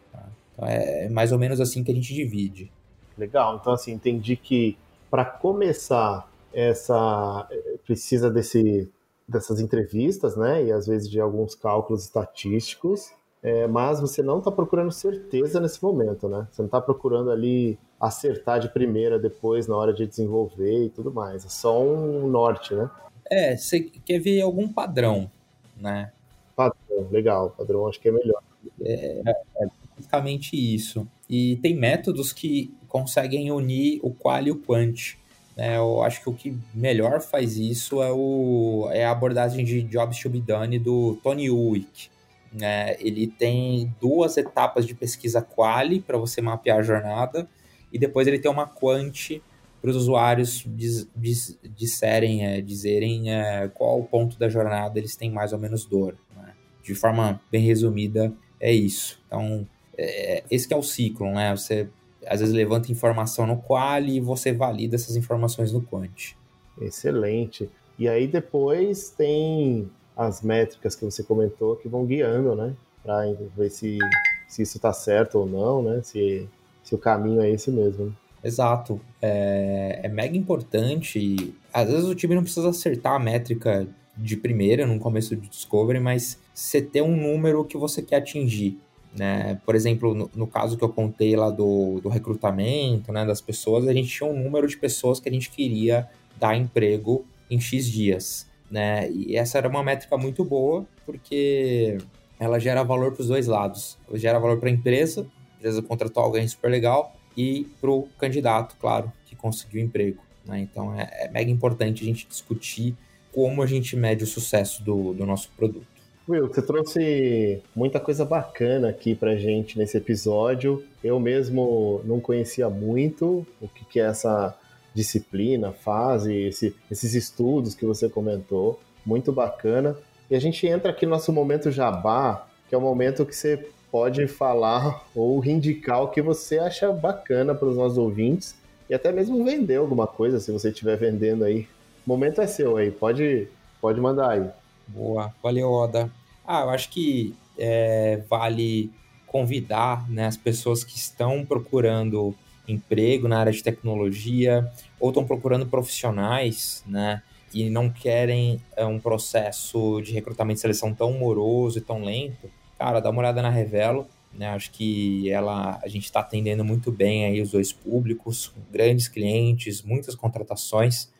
Então é mais ou menos assim que a gente divide. Legal, então assim, entendi que para começar essa precisa desse, dessas entrevistas, né? E às vezes de alguns cálculos estatísticos, é, mas você não está procurando certeza nesse momento, né? Você não está procurando ali acertar de primeira depois na hora de desenvolver e tudo mais. É só um norte, né? É, você quer ver algum padrão, né? Padrão, legal. Padrão acho que é melhor. É, é, basicamente isso. E tem métodos que conseguem unir o qual e o quant. Né? Eu acho que o que melhor faz isso é, o, é a abordagem de Jobs to be Done do Tony Uwick. Né? Ele tem duas etapas de pesquisa quali para você mapear a jornada e depois ele tem uma quant para os usuários diz, diz, disserem, é, dizerem é, qual ponto da jornada eles têm mais ou menos dor. Né? De forma bem resumida, é isso. Então, é, esse é o ciclo, né? Você às vezes levanta informação no qual e você valida essas informações no quant. Excelente. E aí depois tem as métricas que você comentou que vão guiando, né? Para ver se, se isso está certo ou não, né? Se, se o caminho é esse mesmo. Exato. É, é mega importante. Às vezes o time não precisa acertar a métrica de primeira, no começo de discovery, mas você ter um número que você quer atingir. Né? Por exemplo, no, no, caso que eu contei lá do, do recrutamento, né, das pessoas, a gente tinha um número de pessoas que a gente queria dar emprego em X dias. Né? E essa era uma métrica muito boa, porque ela gera valor para os dois lados. Ela gera valor para a empresa, a empresa contratou alguém super legal, e para o candidato, claro, que conseguiu emprego. Né? Então é, é mega importante a gente discutir como a gente mede o sucesso do, do nosso produto. Will, você trouxe muita coisa bacana aqui pra gente nesse episódio. Eu mesmo não conhecia muito o que, que é essa disciplina, fase, esse, esses estudos que você comentou. Muito bacana. E a gente entra aqui no nosso momento jabá, que é o momento que você pode falar ou indicar o que você acha bacana para os nossos ouvintes e até mesmo vender alguma coisa, se você estiver vendendo aí. O momento é seu aí, pode, pode mandar aí. Boa, valeu, Oda. Ah, eu acho que é, vale convidar né, as pessoas que estão procurando emprego na área de tecnologia ou estão procurando profissionais, né? e não querem é, um processo de recrutamento e seleção tão moroso e tão lento, cara, dá uma olhada na Revelo. Né? Acho que ela, a gente está atendendo muito bem aí os dois públicos, grandes clientes, muitas contratações,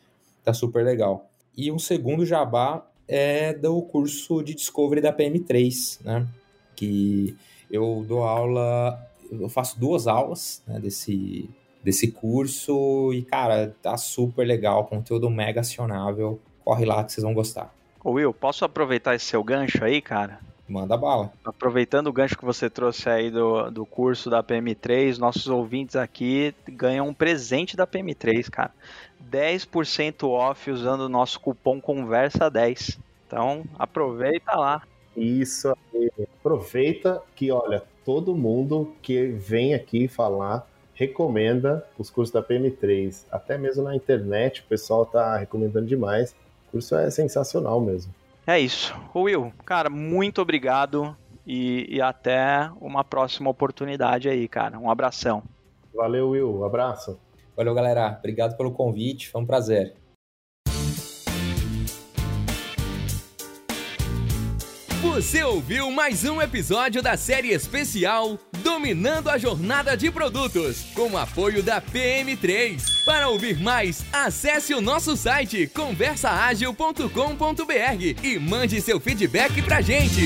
tá super legal. E um segundo jabá é do curso de Discovery da PM3, né? Que eu dou aula, eu faço duas aulas né, desse, desse curso e, cara, tá super legal, conteúdo mega acionável. Corre lá que vocês vão gostar. Ô Will, posso aproveitar esse seu gancho aí, cara? Manda bala. Aproveitando o gancho que você trouxe aí do, do curso da PM3, nossos ouvintes aqui ganham um presente da PM3, cara. 10% off usando o nosso cupom Conversa10. Então, aproveita lá. Isso aí. Aproveita que, olha, todo mundo que vem aqui falar recomenda os cursos da PM3. Até mesmo na internet o pessoal tá recomendando demais. O curso é sensacional mesmo. É isso. Will, cara, muito obrigado e, e até uma próxima oportunidade aí, cara. Um abração. Valeu, Will. Um abraço. Valeu, galera. Obrigado pelo convite. Foi um prazer. Você ouviu mais um episódio da série especial Dominando a Jornada de Produtos, com o apoio da PM3. Para ouvir mais, acesse o nosso site conversaagil.com.br e mande seu feedback pra gente.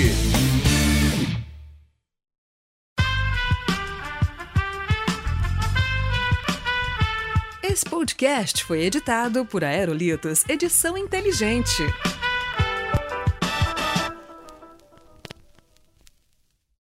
Esse podcast foi editado por Aerolitos Edição Inteligente.